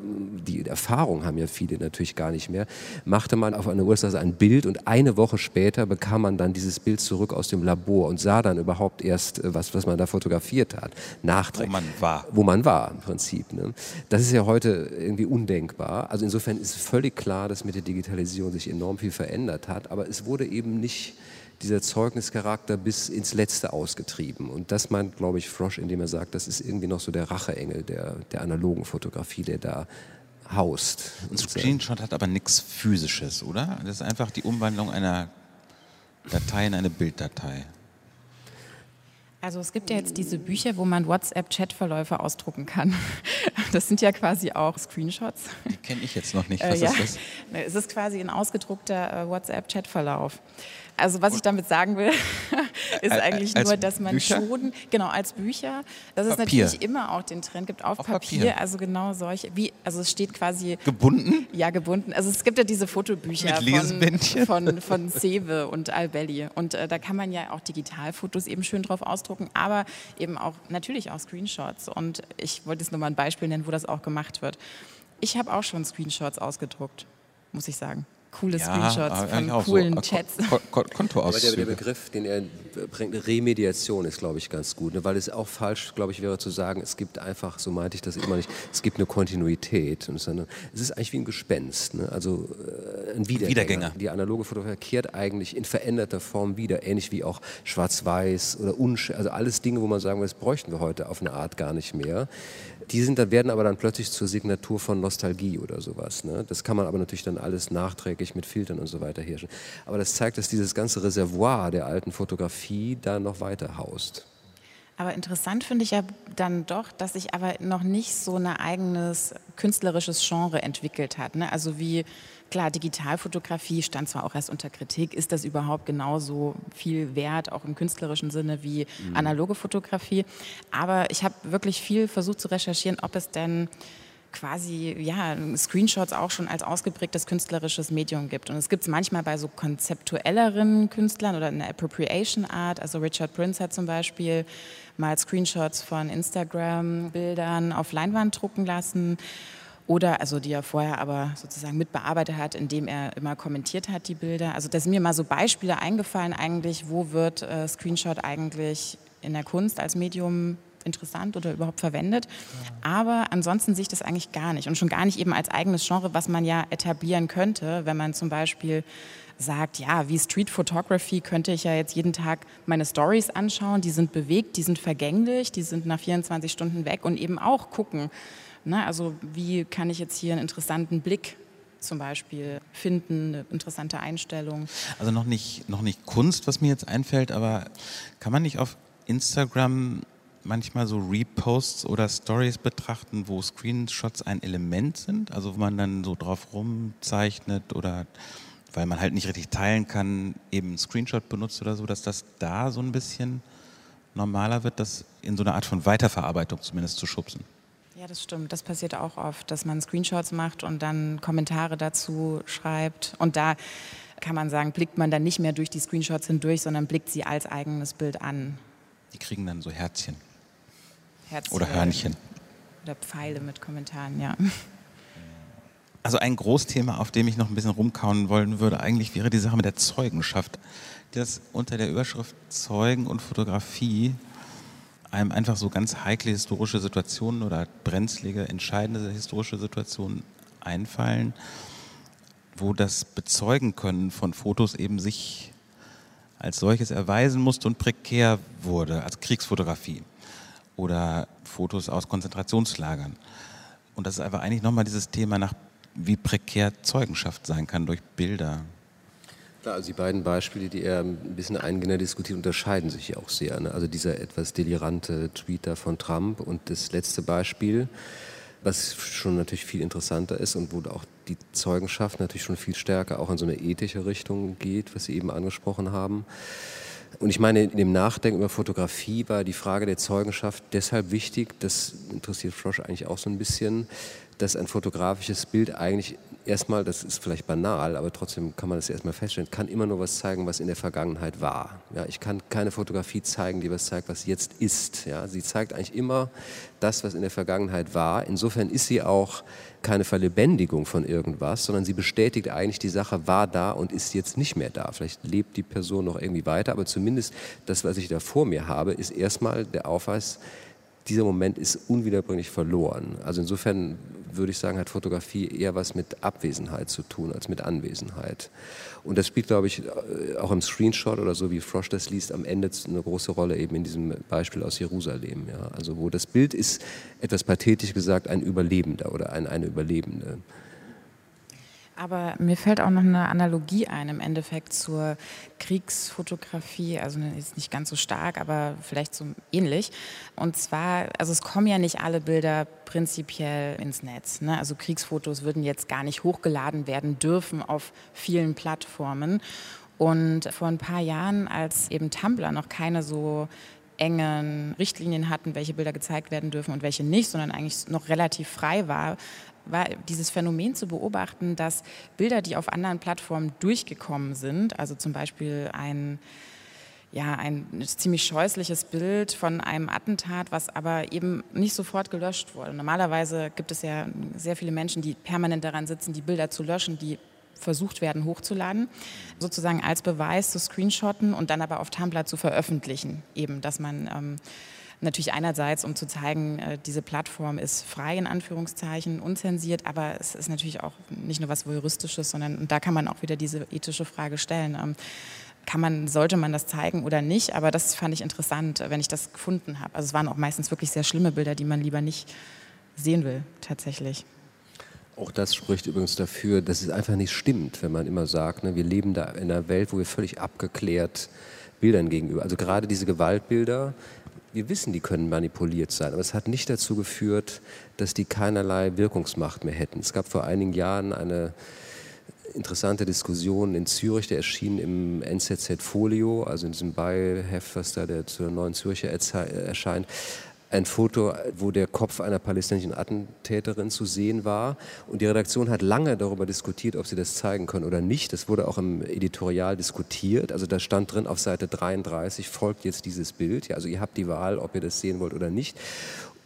die Erfahrung haben ja viele natürlich gar nicht mehr, machte man auf einer Uhrzeit ein Bild und eine Woche später bekam man dann dieses Bild zurück aus dem Labor und sah dann überhaupt erst, äh, was, was man da fotografiert hat. Nachträglich. Wo man war. Wo man war, im Prinzip. Ne? Das ist ja heute irgendwie undenkbar. Also insofern ist völlig klar, dass mit der Digitalisierung sich enorm viel verändert hat, aber es wurde eben nicht dieser Zeugnischarakter bis ins Letzte ausgetrieben. Und das meint, glaube ich, Frosch, indem er sagt, das ist irgendwie noch so der Racheengel der, der analogen Fotografie, der da haust. Ein Screenshot hat aber nichts Physisches, oder? Das ist einfach die Umwandlung einer Datei in eine Bilddatei. Also es gibt ja jetzt diese Bücher, wo man WhatsApp-Chatverläufe ausdrucken kann. [LAUGHS] Das sind ja quasi auch Screenshots. Die kenne ich jetzt noch nicht. Was äh, ja. ist das? Es ist quasi ein ausgedruckter äh, WhatsApp-Chatverlauf. Also was ich damit sagen will, [LAUGHS] ist eigentlich nur, dass man Bücher? schon, genau, als Bücher, dass es natürlich immer auch den Trend gibt auf, auf Papier, Papier, also genau solche, wie, also es steht quasi... Gebunden? Ja, gebunden. Also es gibt ja diese Fotobücher von, von, von Sewe und Albelli und äh, da kann man ja auch Digitalfotos eben schön drauf ausdrucken, aber eben auch natürlich auch Screenshots und ich wollte jetzt nur mal ein Beispiel nennen, wo das auch gemacht wird. Ich habe auch schon Screenshots ausgedruckt, muss ich sagen coole Screenshots von coolen so. Chats. Kontoauszüge. Aber der, der, Begriff, den er bringt, Remediation ist, glaube ich, ganz gut, ne? weil es auch falsch, glaube ich, wäre zu sagen, es gibt einfach, so meinte ich das immer nicht, es gibt eine Kontinuität. Und es, ist eigentlich wie ein Gespenst, ne? also äh, ein Wiedergänger. Wiedergänger. Die analoge Fotografie kehrt eigentlich in veränderter Form wieder, ähnlich wie auch Schwarz-Weiß oder Unsch also alles Dinge, wo man sagen würde, das bräuchten wir heute auf eine Art gar nicht mehr. Die sind, werden aber dann plötzlich zur Signatur von Nostalgie oder sowas. Ne? Das kann man aber natürlich dann alles nachträglich mit Filtern und so weiter herrschen. Aber das zeigt, dass dieses ganze Reservoir der alten Fotografie da noch weiter haust. Aber interessant finde ich ja dann doch, dass sich aber noch nicht so ein eigenes künstlerisches Genre entwickelt hat. Ne? Also wie, klar, Digitalfotografie stand zwar auch erst unter Kritik, ist das überhaupt genauso viel wert, auch im künstlerischen Sinne wie mhm. analoge Fotografie. Aber ich habe wirklich viel versucht zu recherchieren, ob es denn quasi ja, Screenshots auch schon als ausgeprägtes künstlerisches Medium gibt. Und es gibt es manchmal bei so konzeptuelleren Künstlern oder in der Appropriation Art. Also Richard Prince hat zum Beispiel mal Screenshots von Instagram-Bildern auf Leinwand drucken lassen. Oder, also die er vorher aber sozusagen mitbearbeitet hat, indem er immer kommentiert hat, die Bilder. Also da sind mir mal so Beispiele eingefallen eigentlich, wo wird äh, Screenshot eigentlich in der Kunst als Medium interessant oder überhaupt verwendet. Aber ansonsten sehe ich das eigentlich gar nicht. Und schon gar nicht eben als eigenes Genre, was man ja etablieren könnte, wenn man zum Beispiel sagt, ja, wie Street Photography könnte ich ja jetzt jeden Tag meine Stories anschauen. Die sind bewegt, die sind vergänglich, die sind nach 24 Stunden weg und eben auch gucken. Ne? Also wie kann ich jetzt hier einen interessanten Blick zum Beispiel finden, eine interessante Einstellung. Also noch nicht, noch nicht Kunst, was mir jetzt einfällt, aber kann man nicht auf Instagram manchmal so Reposts oder Stories betrachten, wo Screenshots ein Element sind, also wo man dann so drauf rumzeichnet oder weil man halt nicht richtig teilen kann, eben einen Screenshot benutzt oder so, dass das da so ein bisschen normaler wird, das in so eine Art von Weiterverarbeitung zumindest zu schubsen. Ja, das stimmt. Das passiert auch oft, dass man Screenshots macht und dann Kommentare dazu schreibt. Und da kann man sagen, blickt man dann nicht mehr durch die Screenshots hindurch, sondern blickt sie als eigenes Bild an. Die kriegen dann so Herzchen. Herzchen oder Hörnchen. Oder Pfeile mit Kommentaren, ja. Also ein Großthema, auf dem ich noch ein bisschen rumkauen wollen würde, eigentlich wäre die Sache mit der Zeugenschaft. Das unter der Überschrift Zeugen und Fotografie einem einfach so ganz heikle historische Situationen oder brenzlige, entscheidende historische Situationen einfallen, wo das Bezeugen können von Fotos eben sich als solches erweisen musste und prekär wurde, als Kriegsfotografie oder Fotos aus Konzentrationslagern. Und das ist einfach eigentlich nochmal dieses Thema nach, wie prekär Zeugenschaft sein kann durch Bilder. Klar, also die beiden Beispiele, die er ein bisschen eingehender diskutiert, unterscheiden sich ja auch sehr. Ne? Also dieser etwas delirante Tweet da von Trump und das letzte Beispiel, was schon natürlich viel interessanter ist und wo auch die Zeugenschaft natürlich schon viel stärker auch in so eine ethische Richtung geht, was Sie eben angesprochen haben. Und ich meine, in dem Nachdenken über Fotografie war die Frage der Zeugenschaft deshalb wichtig, das interessiert Frosch eigentlich auch so ein bisschen, dass ein fotografisches Bild eigentlich erstmal, das ist vielleicht banal, aber trotzdem kann man das erstmal feststellen, kann immer nur was zeigen, was in der Vergangenheit war. Ja, ich kann keine Fotografie zeigen, die was zeigt, was jetzt ist. Ja, sie zeigt eigentlich immer das, was in der Vergangenheit war. Insofern ist sie auch keine Verlebendigung von irgendwas, sondern sie bestätigt eigentlich, die Sache war da und ist jetzt nicht mehr da. Vielleicht lebt die Person noch irgendwie weiter, aber zumindest das, was ich da vor mir habe, ist erstmal der Aufweis, dieser Moment ist unwiederbringlich verloren. Also insofern würde ich sagen, hat Fotografie eher was mit Abwesenheit zu tun als mit Anwesenheit. Und das spielt, glaube ich, äh, auch im Screenshot oder so, wie Frosch das liest, am Ende eine große Rolle eben in diesem Beispiel aus Jerusalem. Ja. Also wo das Bild ist, etwas pathetisch gesagt, ein Überlebender oder ein, eine Überlebende. Aber mir fällt auch noch eine Analogie ein im Endeffekt zur Kriegsfotografie, also ist nicht ganz so stark, aber vielleicht so ähnlich. Und zwar, also es kommen ja nicht alle Bilder prinzipiell ins Netz. Ne? Also Kriegsfotos würden jetzt gar nicht hochgeladen werden dürfen auf vielen Plattformen. Und vor ein paar Jahren, als eben Tumblr noch keine so engen Richtlinien hatten, welche Bilder gezeigt werden dürfen und welche nicht, sondern eigentlich noch relativ frei war, war dieses Phänomen zu beobachten, dass Bilder, die auf anderen Plattformen durchgekommen sind, also zum Beispiel ein ja, ein ziemlich scheußliches Bild von einem Attentat, was aber eben nicht sofort gelöscht wurde. Normalerweise gibt es ja sehr viele Menschen, die permanent daran sitzen, die Bilder zu löschen, die versucht werden hochzuladen, sozusagen als Beweis zu screenshotten und dann aber auf Tumblr zu veröffentlichen, eben, dass man ähm, Natürlich einerseits, um zu zeigen, äh, diese Plattform ist frei in Anführungszeichen, unzensiert, aber es ist natürlich auch nicht nur was Voyeuristisches, sondern und da kann man auch wieder diese ethische Frage stellen. Ähm, kann man, sollte man das zeigen oder nicht? Aber das fand ich interessant, wenn ich das gefunden habe. Also es waren auch meistens wirklich sehr schlimme Bilder, die man lieber nicht sehen will, tatsächlich. Auch das spricht übrigens dafür, dass es einfach nicht stimmt, wenn man immer sagt, ne, wir leben da in einer Welt, wo wir völlig abgeklärt Bildern gegenüber, also gerade diese Gewaltbilder, wir wissen, die können manipuliert sein, aber es hat nicht dazu geführt, dass die keinerlei Wirkungsmacht mehr hätten. Es gab vor einigen Jahren eine interessante Diskussion in Zürich, der erschien im NZZ Folio, also in diesem Beiheft, was da der zur Neuen Zürcher erscheint, ein Foto, wo der Kopf einer palästinensischen Attentäterin zu sehen war. Und die Redaktion hat lange darüber diskutiert, ob sie das zeigen können oder nicht. Das wurde auch im Editorial diskutiert. Also da stand drin auf Seite 33, folgt jetzt dieses Bild. Ja, also ihr habt die Wahl, ob ihr das sehen wollt oder nicht.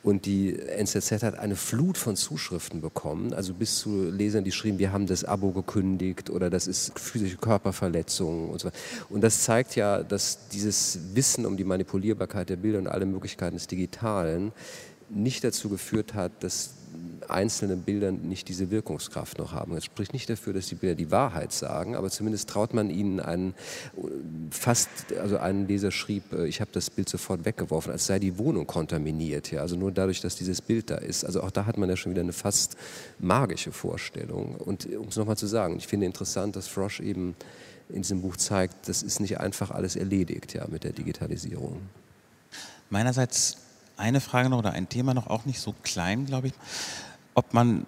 Und die NZZ hat eine Flut von Zuschriften bekommen, also bis zu Lesern, die schrieben, wir haben das Abo gekündigt oder das ist physische Körperverletzung und so weiter. Und das zeigt ja, dass dieses Wissen um die Manipulierbarkeit der Bilder und alle Möglichkeiten des Digitalen nicht dazu geführt hat, dass einzelne Bilder nicht diese Wirkungskraft noch haben. Das spricht nicht dafür, dass die Bilder die Wahrheit sagen, aber zumindest traut man ihnen einen, fast, also ein Leser schrieb, äh, ich habe das Bild sofort weggeworfen, als sei die Wohnung kontaminiert. Ja? Also nur dadurch, dass dieses Bild da ist. Also auch da hat man ja schon wieder eine fast magische Vorstellung. Und um es nochmal zu sagen, ich finde interessant, dass Frosch eben in diesem Buch zeigt, das ist nicht einfach alles erledigt ja, mit der Digitalisierung. Meinerseits eine Frage noch oder ein Thema noch, auch nicht so klein, glaube ich ob man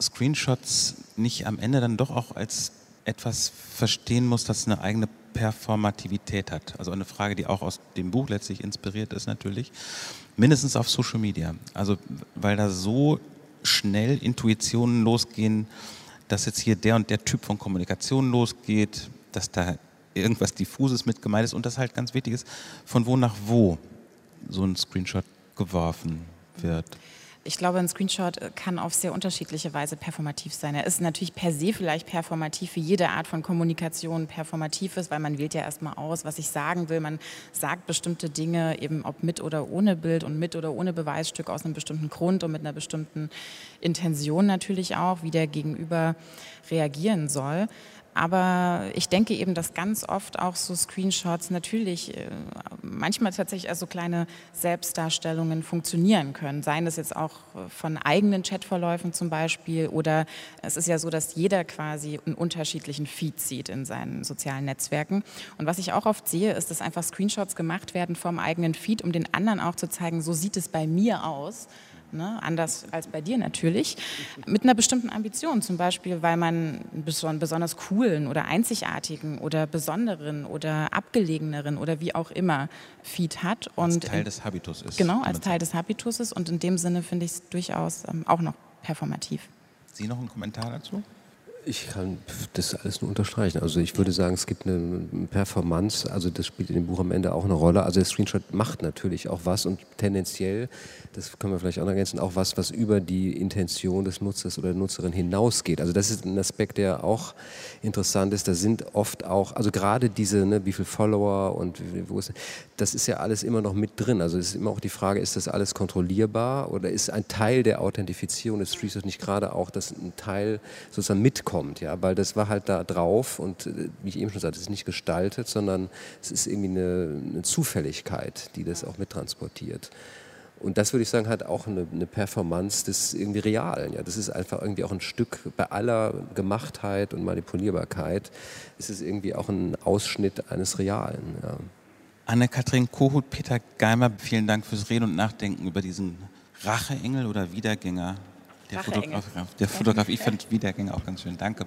Screenshots nicht am Ende dann doch auch als etwas verstehen muss, das eine eigene Performativität hat. Also eine Frage, die auch aus dem Buch letztlich inspiriert ist natürlich. Mindestens auf Social Media. Also weil da so schnell Intuitionen losgehen, dass jetzt hier der und der Typ von Kommunikation losgeht, dass da irgendwas Diffuses mit gemeint ist und das halt ganz wichtig ist, von wo nach wo so ein Screenshot geworfen wird. Ich glaube, ein Screenshot kann auf sehr unterschiedliche Weise performativ sein. Er ist natürlich per se vielleicht performativ, wie jede Art von Kommunikation performativ ist, weil man wählt ja erstmal aus, was ich sagen will. Man sagt bestimmte Dinge, eben ob mit oder ohne Bild und mit oder ohne Beweisstück aus einem bestimmten Grund und mit einer bestimmten Intention natürlich auch, wie der Gegenüber reagieren soll. Aber ich denke eben, dass ganz oft auch so Screenshots natürlich äh, manchmal tatsächlich als so kleine Selbstdarstellungen funktionieren können. Seien es jetzt auch äh, von eigenen Chatverläufen zum Beispiel oder es ist ja so, dass jeder quasi einen unterschiedlichen Feed sieht in seinen sozialen Netzwerken. Und was ich auch oft sehe, ist, dass einfach Screenshots gemacht werden vom eigenen Feed, um den anderen auch zu zeigen, so sieht es bei mir aus ne? anders als bei dir natürlich, mit einer bestimmten Ambition, zum Beispiel, weil man einen besonders coolen oder einzigartigen oder besonderen oder abgelegeneren oder wie auch immer Feed hat. Und als Teil des Habitus ist. Genau, als Teil des Habitus ist und in dem Sinne finde ich es durchaus ähm, auch noch performativ. Sie noch einen Kommentar dazu? Ich kann das alles nur unterstreichen. Also ich würde sagen, es gibt eine Performance, also das spielt in dem Buch am Ende auch eine Rolle. Also der Screenshot macht natürlich auch was und tendenziell, das können wir vielleicht auch noch ergänzen, auch was, was über die Intention des Nutzers oder der Nutzerin hinausgeht. Also das ist ein Aspekt, der auch interessant ist. Da sind oft auch, also gerade diese, ne, wie viele Follower und wo ist, das ist ja alles immer noch mit drin. Also es ist immer auch die Frage, ist das alles kontrollierbar oder ist ein Teil der Authentifizierung des Screenshots nicht gerade auch, dass ein Teil sozusagen mitkommt? Kommt, ja, weil das war halt da drauf und äh, wie ich eben schon sagte, es ist nicht gestaltet, sondern es ist irgendwie eine, eine Zufälligkeit, die das auch mittransportiert. Und das würde ich sagen, hat auch eine, eine, Performance des irgendwie Realen. Ja. Das ist einfach irgendwie auch ein Stück bei aller Gemachtheit und Manipulierbarkeit, ist es irgendwie auch ein Ausschnitt eines Realen. Ja. Anne-Kathrin Kohut, Peter Geimer, vielen Dank fürs Reden und Nachdenken über diesen Racheengel oder Wiedergänger der, Fotograf, der Fotografie. Ich fand Wiedergänge auch ganz schön. Danke.